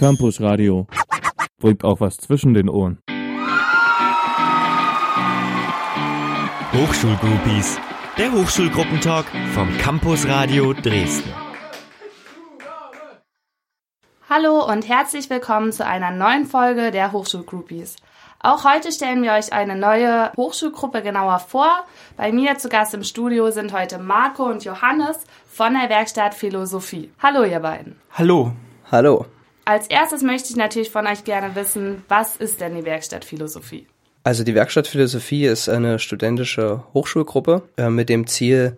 Campus Radio. Bringt auch was zwischen den Ohren. Hochschulgroupies, der Hochschulgruppentalk vom Campus Radio Dresden. Hallo und herzlich willkommen zu einer neuen Folge der Hochschulgroupies. Auch heute stellen wir euch eine neue Hochschulgruppe genauer vor. Bei mir zu Gast im Studio sind heute Marco und Johannes von der Werkstatt Philosophie. Hallo ihr beiden. Hallo. Hallo. Als erstes möchte ich natürlich von euch gerne wissen, was ist denn die Werkstatt Philosophie? Also die Werkstatt Philosophie ist eine studentische Hochschulgruppe äh, mit dem Ziel,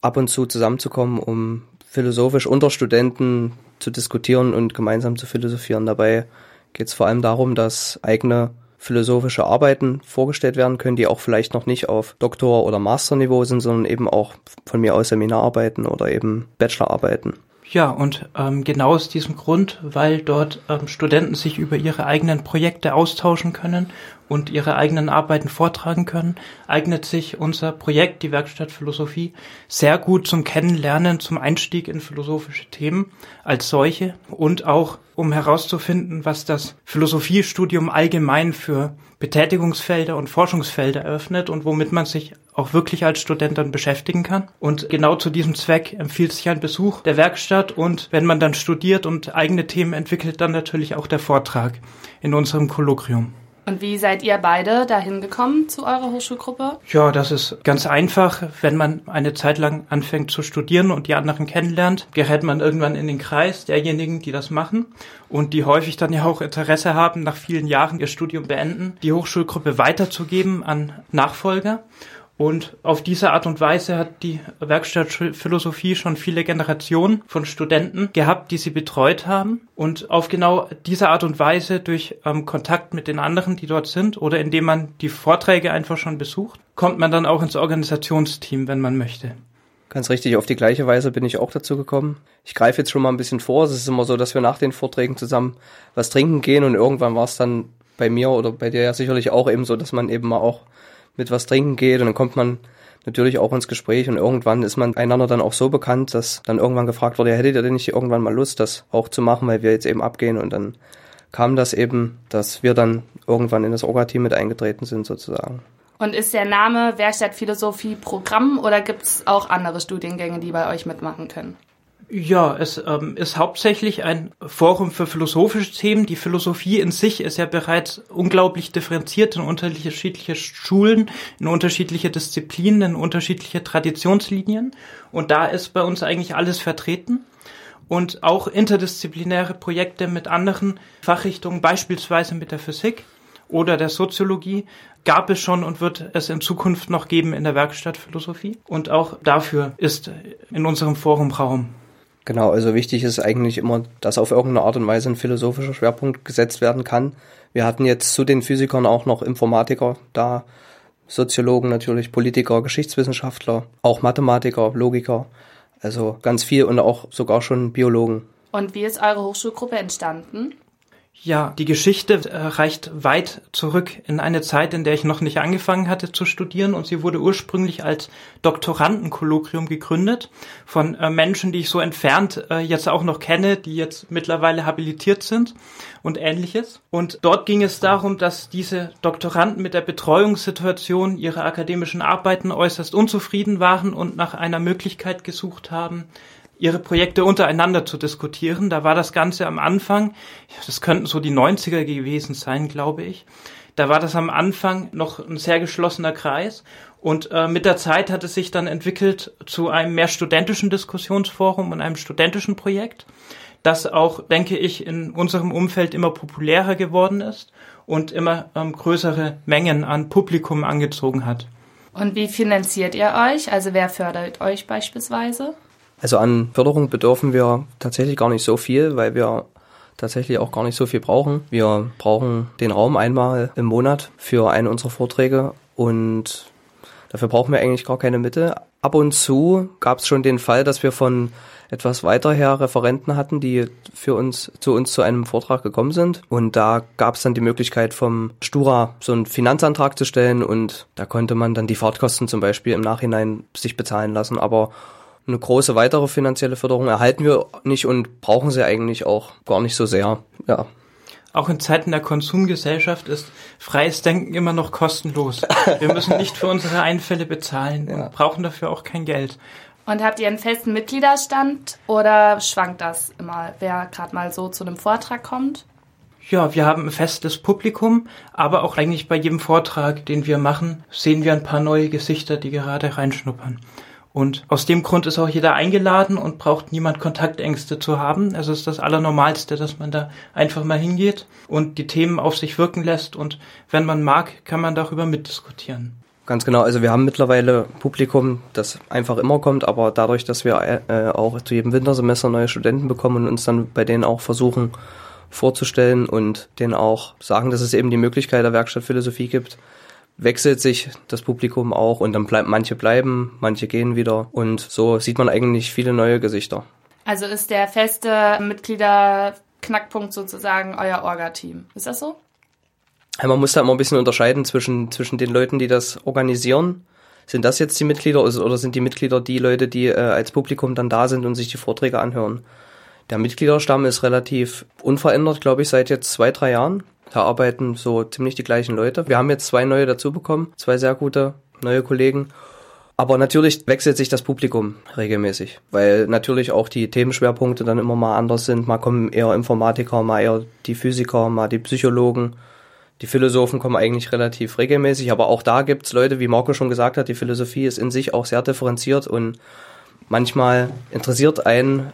ab und zu zusammenzukommen, um philosophisch unter Studenten zu diskutieren und gemeinsam zu philosophieren. Dabei geht es vor allem darum, dass eigene philosophische Arbeiten vorgestellt werden können, die auch vielleicht noch nicht auf Doktor- oder Masterniveau sind, sondern eben auch von mir aus Seminararbeiten oder eben Bachelorarbeiten. Ja, und ähm, genau aus diesem Grund, weil dort ähm, Studenten sich über ihre eigenen Projekte austauschen können und ihre eigenen Arbeiten vortragen können, eignet sich unser Projekt, die Werkstatt Philosophie, sehr gut zum Kennenlernen, zum Einstieg in philosophische Themen als solche und auch um herauszufinden, was das Philosophiestudium allgemein für Betätigungsfelder und Forschungsfelder eröffnet und womit man sich auch wirklich als Student dann beschäftigen kann. Und genau zu diesem Zweck empfiehlt sich ein Besuch der Werkstatt und wenn man dann studiert und eigene Themen entwickelt, dann natürlich auch der Vortrag in unserem Kolloquium. Und wie seid ihr beide dahin gekommen zu eurer Hochschulgruppe? Ja, das ist ganz einfach. Wenn man eine Zeit lang anfängt zu studieren und die anderen kennenlernt, gerät man irgendwann in den Kreis derjenigen, die das machen und die häufig dann ja auch Interesse haben, nach vielen Jahren ihr Studium beenden, die Hochschulgruppe weiterzugeben an Nachfolger. Und auf diese Art und Weise hat die Werkstatt Philosophie schon viele Generationen von Studenten gehabt, die sie betreut haben. Und auf genau diese Art und Weise durch ähm, Kontakt mit den anderen, die dort sind, oder indem man die Vorträge einfach schon besucht, kommt man dann auch ins Organisationsteam, wenn man möchte. Ganz richtig, auf die gleiche Weise bin ich auch dazu gekommen. Ich greife jetzt schon mal ein bisschen vor. Es ist immer so, dass wir nach den Vorträgen zusammen was trinken gehen und irgendwann war es dann bei mir oder bei dir ja sicherlich auch eben so, dass man eben mal auch mit was trinken geht und dann kommt man natürlich auch ins Gespräch und irgendwann ist man einander dann auch so bekannt, dass dann irgendwann gefragt wurde, ja, hättet ihr denn nicht irgendwann mal Lust, das auch zu machen, weil wir jetzt eben abgehen und dann kam das eben, dass wir dann irgendwann in das Orga-Team mit eingetreten sind sozusagen. Und ist der Name Werkstatt Philosophie Programm oder gibt es auch andere Studiengänge, die bei euch mitmachen können? Ja, es ähm, ist hauptsächlich ein Forum für philosophische Themen. Die Philosophie in sich ist ja bereits unglaublich differenziert in unterschiedliche Schulen, in unterschiedliche Disziplinen, in unterschiedliche Traditionslinien. Und da ist bei uns eigentlich alles vertreten. Und auch interdisziplinäre Projekte mit anderen Fachrichtungen, beispielsweise mit der Physik oder der Soziologie, gab es schon und wird es in Zukunft noch geben in der Werkstatt Philosophie. Und auch dafür ist in unserem Forum Raum. Genau, also wichtig ist eigentlich immer, dass auf irgendeine Art und Weise ein philosophischer Schwerpunkt gesetzt werden kann. Wir hatten jetzt zu den Physikern auch noch Informatiker da, Soziologen natürlich, Politiker, Geschichtswissenschaftler, auch Mathematiker, Logiker, also ganz viel und auch sogar schon Biologen. Und wie ist eure Hochschulgruppe entstanden? Ja, die Geschichte äh, reicht weit zurück in eine Zeit, in der ich noch nicht angefangen hatte zu studieren und sie wurde ursprünglich als Doktorandenkolloquium gegründet von äh, Menschen, die ich so entfernt äh, jetzt auch noch kenne, die jetzt mittlerweile habilitiert sind und ähnliches. Und dort ging es darum, dass diese Doktoranden mit der Betreuungssituation ihrer akademischen Arbeiten äußerst unzufrieden waren und nach einer Möglichkeit gesucht haben, ihre Projekte untereinander zu diskutieren. Da war das Ganze am Anfang, das könnten so die 90er gewesen sein, glaube ich. Da war das am Anfang noch ein sehr geschlossener Kreis und äh, mit der Zeit hat es sich dann entwickelt zu einem mehr studentischen Diskussionsforum und einem studentischen Projekt, das auch, denke ich, in unserem Umfeld immer populärer geworden ist und immer ähm, größere Mengen an Publikum angezogen hat. Und wie finanziert ihr euch? Also wer fördert euch beispielsweise? Also an Förderung bedürfen wir tatsächlich gar nicht so viel, weil wir tatsächlich auch gar nicht so viel brauchen. Wir brauchen den Raum einmal im Monat für einen unserer Vorträge und dafür brauchen wir eigentlich gar keine Mittel. Ab und zu gab es schon den Fall, dass wir von etwas weiter her Referenten hatten, die für uns zu uns zu einem Vortrag gekommen sind. Und da gab es dann die Möglichkeit vom Stura so einen Finanzantrag zu stellen und da konnte man dann die Fahrtkosten zum Beispiel im Nachhinein sich bezahlen lassen. Aber eine große weitere finanzielle Förderung erhalten wir nicht und brauchen sie eigentlich auch gar nicht so sehr. Ja. Auch in Zeiten der Konsumgesellschaft ist freies Denken immer noch kostenlos. Wir müssen nicht für unsere Einfälle bezahlen Ja. und brauchen dafür auch kein Geld. Und habt ihr einen festen Mitgliederstand oder schwankt das immer, wer gerade mal so zu einem Vortrag kommt? Ja, wir haben ein festes Publikum, aber auch eigentlich bei jedem Vortrag, den wir machen, sehen wir ein paar neue Gesichter, die gerade reinschnuppern. Und aus dem Grund ist auch jeder eingeladen und braucht niemand Kontaktängste zu haben. Es ist das Allernormalste, dass man da einfach mal hingeht und die Themen auf sich wirken lässt und wenn man mag, kann man darüber mitdiskutieren. Ganz genau, also wir haben mittlerweile Publikum, das einfach immer kommt, aber dadurch, dass wir äh, auch zu jedem Wintersemester neue Studenten bekommen und uns dann bei denen auch versuchen vorzustellen und denen auch sagen, dass es eben die Möglichkeit der Werkstatt Philosophie gibt, wechselt sich das Publikum auch und dann bleibt manche bleiben, manche gehen wieder und so sieht man eigentlich viele neue Gesichter. Also ist der feste Mitgliederknackpunkt sozusagen euer Orga-Team. Ist das so? Man muss da immer ein bisschen unterscheiden zwischen, zwischen den Leuten, die das organisieren. Sind das jetzt die Mitglieder oder sind die Mitglieder die Leute, die äh, als Publikum dann da sind und sich die Vorträge anhören? Der Mitgliederstamm ist relativ unverändert, glaube ich, seit jetzt zwei, drei Jahren. Da arbeiten so ziemlich die gleichen Leute. Wir haben jetzt zwei neue dazu bekommen, zwei sehr gute neue Kollegen. Aber natürlich wechselt sich das Publikum regelmäßig, weil natürlich auch die Themenschwerpunkte dann immer mal anders sind. Mal kommen eher Informatiker, mal eher die Physiker, mal die Psychologen. Die Philosophen kommen eigentlich relativ regelmäßig, aber auch da gibt's Leute, wie Marco schon gesagt hat, die Philosophie ist in sich auch sehr differenziert und manchmal interessiert einen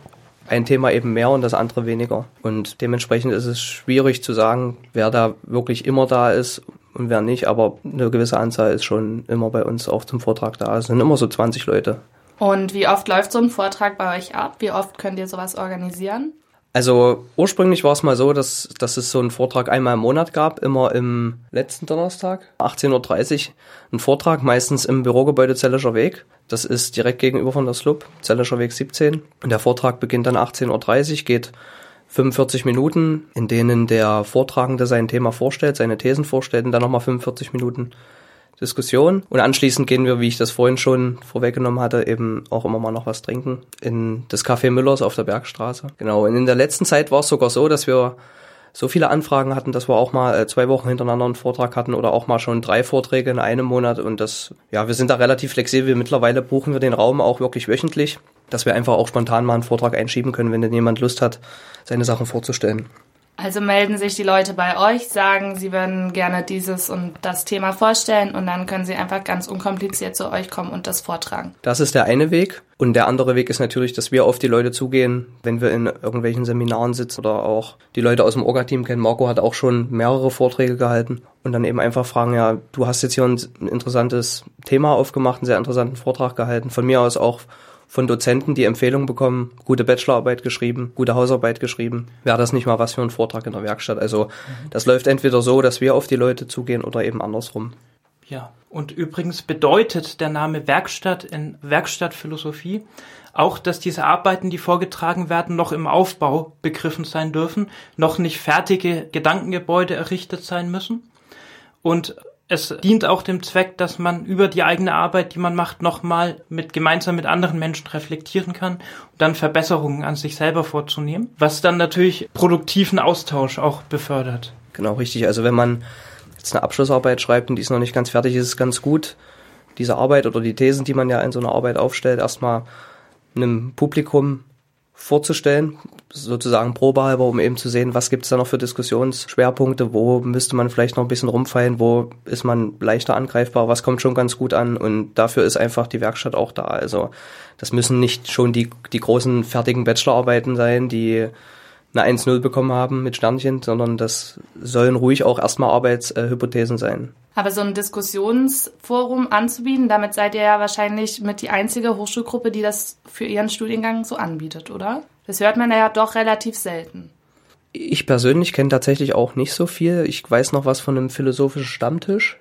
ein Thema eben mehr und das andere weniger. Und dementsprechend ist es schwierig zu sagen, wer da wirklich immer da ist und wer nicht, aber eine gewisse Anzahl ist schon immer bei uns auch zum Vortrag da. Es sind immer so 20 Leute. Und wie oft läuft so ein Vortrag bei euch ab? Wie oft könnt ihr sowas organisieren? Also ursprünglich war es mal so, dass, dass es so einen Vortrag einmal im Monat gab, immer im letzten Donnerstag, 18.30 Uhr, ein Vortrag, meistens im Bürogebäude Zellischer Weg. Das ist direkt gegenüber von der SLUB, Zellischer Weg 17. Und der Vortrag beginnt dann 18.30 Uhr, geht 45 Minuten, in denen der Vortragende sein Thema vorstellt, seine Thesen vorstellt und dann nochmal 45 Minuten Diskussion. Und anschließend gehen wir, wie ich das vorhin schon vorweggenommen hatte, eben auch immer mal noch was trinken in das Café Müllers auf der Bergstraße. Genau. Und in der letzten Zeit war es sogar so, dass wir so viele Anfragen hatten, dass wir auch mal äh, zwei Wochen hintereinander einen Vortrag hatten oder auch mal schon drei Vorträge in einem Monat. Und das, ja, wir sind da relativ flexibel. Mittlerweile buchen wir den Raum auch wirklich wöchentlich, dass wir einfach auch spontan mal einen Vortrag einschieben können, wenn denn jemand Lust hat, seine Sachen vorzustellen. Also melden sich die Leute bei euch, sagen, sie würden gerne dieses und das Thema vorstellen und dann können sie einfach ganz unkompliziert zu euch kommen und das vortragen. Das ist der eine Weg. Und der andere Weg ist natürlich, dass wir auf die Leute zugehen, wenn wir in irgendwelchen Seminaren sitzen oder auch die Leute aus dem Orga-Team kennen. Marco hat auch schon mehrere Vorträge gehalten und dann eben einfach fragen, ja, du hast jetzt hier ein interessantes Thema aufgemacht, einen sehr interessanten Vortrag gehalten. Von mir aus auch von Dozenten die Empfehlung bekommen, gute Bachelorarbeit geschrieben, gute Hausarbeit geschrieben. Wäre das nicht mal was für ein Vortrag in der Werkstatt? Also das läuft entweder so, dass wir auf die Leute zugehen oder eben andersrum. Ja, und übrigens bedeutet der Name Werkstatt in Werkstattphilosophie auch, dass diese Arbeiten, die vorgetragen werden, noch im Aufbau begriffen sein dürfen, noch nicht fertige Gedankengebäude errichtet sein müssen. Und es dient auch dem Zweck, dass man über die eigene Arbeit, die man macht, nochmal mit, gemeinsam mit anderen Menschen reflektieren kann und dann Verbesserungen an sich selber vorzunehmen, was dann natürlich produktiven Austausch auch befördert. Genau, richtig. Also wenn man jetzt eine Abschlussarbeit schreibt und die ist noch nicht ganz fertig, ist es ganz gut, diese Arbeit oder die Thesen, die man ja in so einer Arbeit aufstellt, erstmal einem Publikum vorzustellen, sozusagen probehalber, um eben zu sehen, was gibt's da noch für Diskussionsschwerpunkte, wo müsste man vielleicht noch ein bisschen rumfallen, wo ist man leichter angreifbar, was kommt schon ganz gut an und dafür ist einfach die Werkstatt auch da. Also das müssen nicht schon die, die großen fertigen Bachelorarbeiten sein, die eine 1-0 bekommen haben mit Sternchen, sondern das sollen ruhig auch erstmal Arbeitshypothesen sein. Aber so ein Diskussionsforum anzubieten, damit seid ihr ja wahrscheinlich mit die einzige Hochschulgruppe, die das für ihren Studiengang so anbietet, oder? Das hört man ja doch relativ selten. Ich persönlich kenne tatsächlich auch nicht so viel. Ich weiß noch was von einem philosophischen Stammtisch.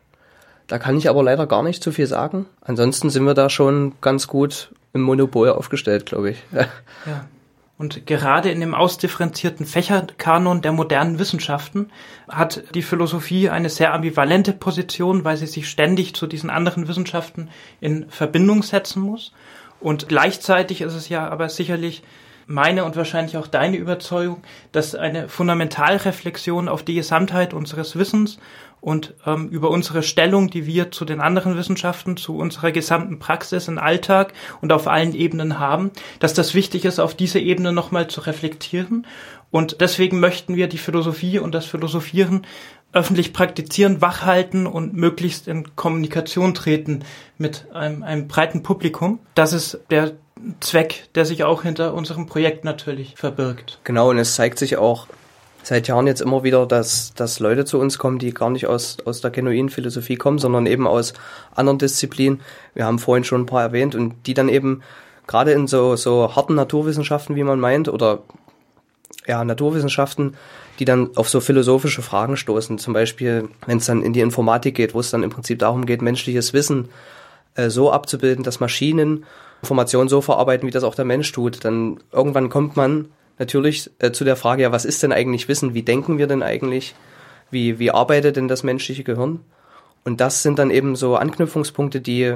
Da kann ich aber leider gar nicht so viel sagen. Ansonsten sind wir da schon ganz gut im Monopol aufgestellt, glaube ich. Ja. Und gerade in dem ausdifferenzierten Fächerkanon der modernen Wissenschaften hat die Philosophie eine sehr ambivalente Position, weil sie sich ständig zu diesen anderen Wissenschaften in Verbindung setzen muss. Und gleichzeitig ist es ja aber sicherlich meine und wahrscheinlich auch deine Überzeugung, dass eine Fundamentalreflexion auf die Gesamtheit unseres Wissens und ähm, über unsere Stellung, die wir zu den anderen Wissenschaften, zu unserer gesamten Praxis im Alltag und auf allen Ebenen haben, dass das wichtig ist, auf diese Ebene nochmal zu reflektieren. Und deswegen möchten wir die Philosophie und das Philosophieren öffentlich praktizieren, wachhalten und möglichst in Kommunikation treten mit einem, einem breiten Publikum. Das ist der Zweck, der sich auch hinter unserem Projekt natürlich verbirgt. Genau, und es zeigt sich auch seit Jahren jetzt immer wieder, dass, dass Leute zu uns kommen, die gar nicht aus, aus der genuinen Philosophie kommen, sondern eben aus anderen Disziplinen. Wir haben vorhin schon ein paar erwähnt und die dann eben gerade in so, so harten Naturwissenschaften, wie man meint, oder ja, Naturwissenschaften, die dann auf so philosophische Fragen stoßen. Zum Beispiel, wenn es dann in die Informatik geht, wo es dann im Prinzip darum geht, menschliches Wissen äh, so abzubilden, dass Maschinen Informationen so verarbeiten, wie das auch der Mensch tut. Dann irgendwann kommt man natürlich äh, zu der Frage, ja, was ist denn eigentlich Wissen? Wie denken wir denn eigentlich? Wie, wie arbeitet denn das menschliche Gehirn? Und das sind dann eben so Anknüpfungspunkte, die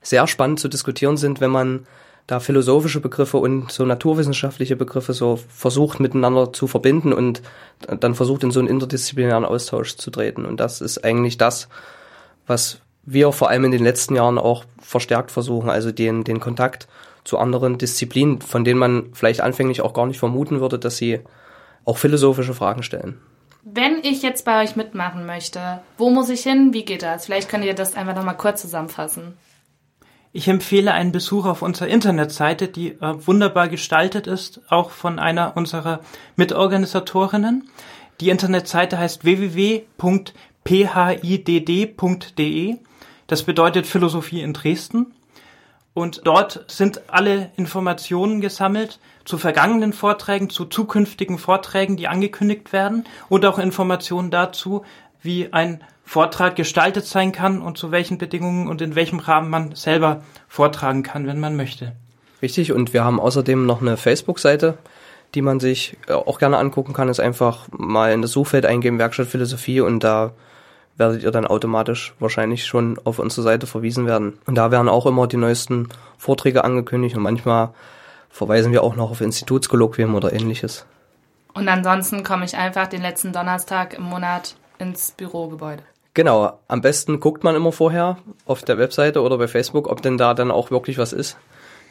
sehr spannend zu diskutieren sind, wenn man da philosophische Begriffe und so naturwissenschaftliche Begriffe so versucht miteinander zu verbinden und dann versucht in so einen interdisziplinären Austausch zu treten. Und das ist eigentlich das, was wir vor allem in den letzten Jahren auch verstärkt versuchen, also den, den Kontakt zu anderen Disziplinen, von denen man vielleicht anfänglich auch gar nicht vermuten würde, dass sie auch philosophische Fragen stellen. Wenn ich jetzt bei euch mitmachen möchte, wo muss ich hin? Wie geht das? Vielleicht könnt ihr das einfach nochmal kurz zusammenfassen. Ich empfehle einen Besuch auf unserer Internetseite, die äh, wunderbar gestaltet ist, auch von einer unserer Mitorganisatorinnen. Die Internetseite heißt www.phidd.de. Das bedeutet Philosophie in Dresden. Und dort sind alle Informationen gesammelt zu vergangenen Vorträgen, zu zukünftigen Vorträgen, die angekündigt werden und auch Informationen dazu, wie ein Vortrag gestaltet sein kann und zu welchen Bedingungen und in welchem Rahmen man selber vortragen kann, wenn man möchte. Richtig, und wir haben außerdem noch eine Facebook-Seite, die man sich äh, auch gerne angucken kann. Ist einfach mal in das Suchfeld eingeben, Werkstatt Philosophie und da werdet ihr dann automatisch wahrscheinlich schon auf unsere Seite verwiesen werden. Und da werden auch immer die neuesten Vorträge angekündigt und manchmal verweisen wir auch noch auf Institutskolloquien oder ähnliches. Und ansonsten komme ich einfach den letzten Donnerstag im Monat ins Bürogebäude. Genau, am besten guckt man immer vorher auf der Webseite oder bei Facebook, ob denn da dann auch wirklich was ist.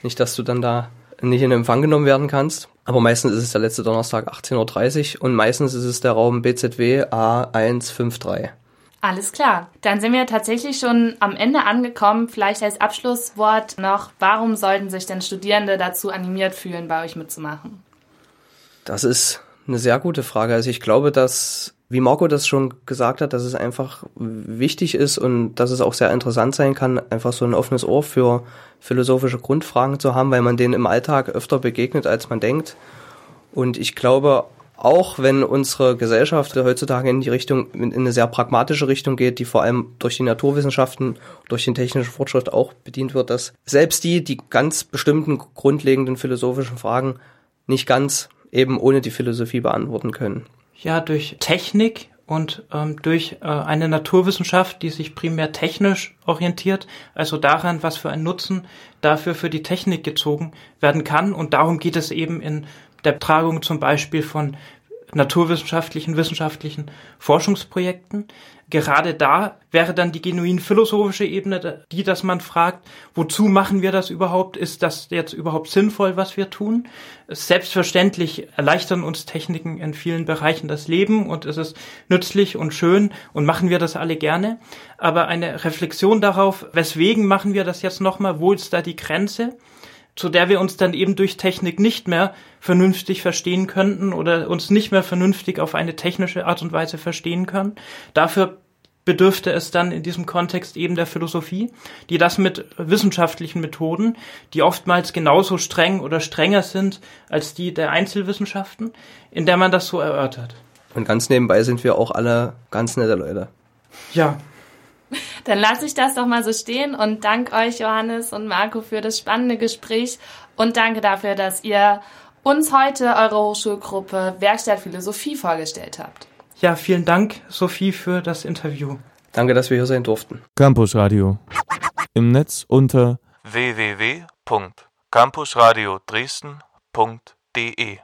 Nicht, dass du dann da nicht in Empfang genommen werden kannst. Aber meistens ist es der letzte Donnerstag 18.30 Uhr und meistens ist es der Raum BZW A153. Alles klar. Dann sind wir tatsächlich schon am Ende angekommen. Vielleicht als Abschlusswort noch, warum sollten sich denn Studierende dazu animiert fühlen, bei euch mitzumachen? Das ist eine sehr gute Frage. Also ich glaube, dass, wie Marco das schon gesagt hat, dass es einfach wichtig ist und dass es auch sehr interessant sein kann, einfach so ein offenes Ohr für philosophische Grundfragen zu haben, weil man denen im Alltag öfter begegnet, als man denkt. Und ich glaube auch wenn unsere Gesellschaft heutzutage in die Richtung, in eine sehr pragmatische Richtung geht, die vor allem durch die Naturwissenschaften, durch den technischen Fortschritt auch bedient wird, dass selbst die, die ganz bestimmten grundlegenden philosophischen Fragen nicht ganz eben ohne die Philosophie beantworten können. Ja, durch Technik und ähm, durch äh, eine Naturwissenschaft, die sich primär technisch orientiert, also daran, was für ein Nutzen dafür für die Technik gezogen werden kann. Und darum geht es eben in der Tragung zum Beispiel von naturwissenschaftlichen, wissenschaftlichen Forschungsprojekten. Gerade da wäre dann die genuin philosophische Ebene, die, dass man fragt, wozu machen wir das überhaupt? Ist das jetzt überhaupt sinnvoll, was wir tun? Selbstverständlich erleichtern uns Techniken in vielen Bereichen das Leben und es ist nützlich und schön und machen wir das alle gerne. Aber eine Reflexion darauf, weswegen machen wir das jetzt nochmal? Wo ist da die Grenze? Zu der wir uns dann eben durch Technik nicht mehr vernünftig verstehen könnten oder uns nicht mehr vernünftig auf eine technische Art und Weise verstehen können. Dafür bedürfte es dann in diesem Kontext eben der Philosophie, die das mit wissenschaftlichen Methoden, die oftmals genauso streng oder strenger sind als die der Einzelwissenschaften, in der man das so erörtert. Und ganz nebenbei sind wir auch alle ganz nette Leute. Ja, dann lasse ich das doch mal so stehen und danke euch, Johannes und Marco, für das spannende Gespräch und danke dafür, dass ihr uns heute eure Hochschulgruppe Werkstatt Philosophie vorgestellt habt. Ja, vielen Dank, Sophie, für das Interview. Danke, dass wir hier sein durften. Campus Radio. Im Netz unter www www.campusradio Dresden.de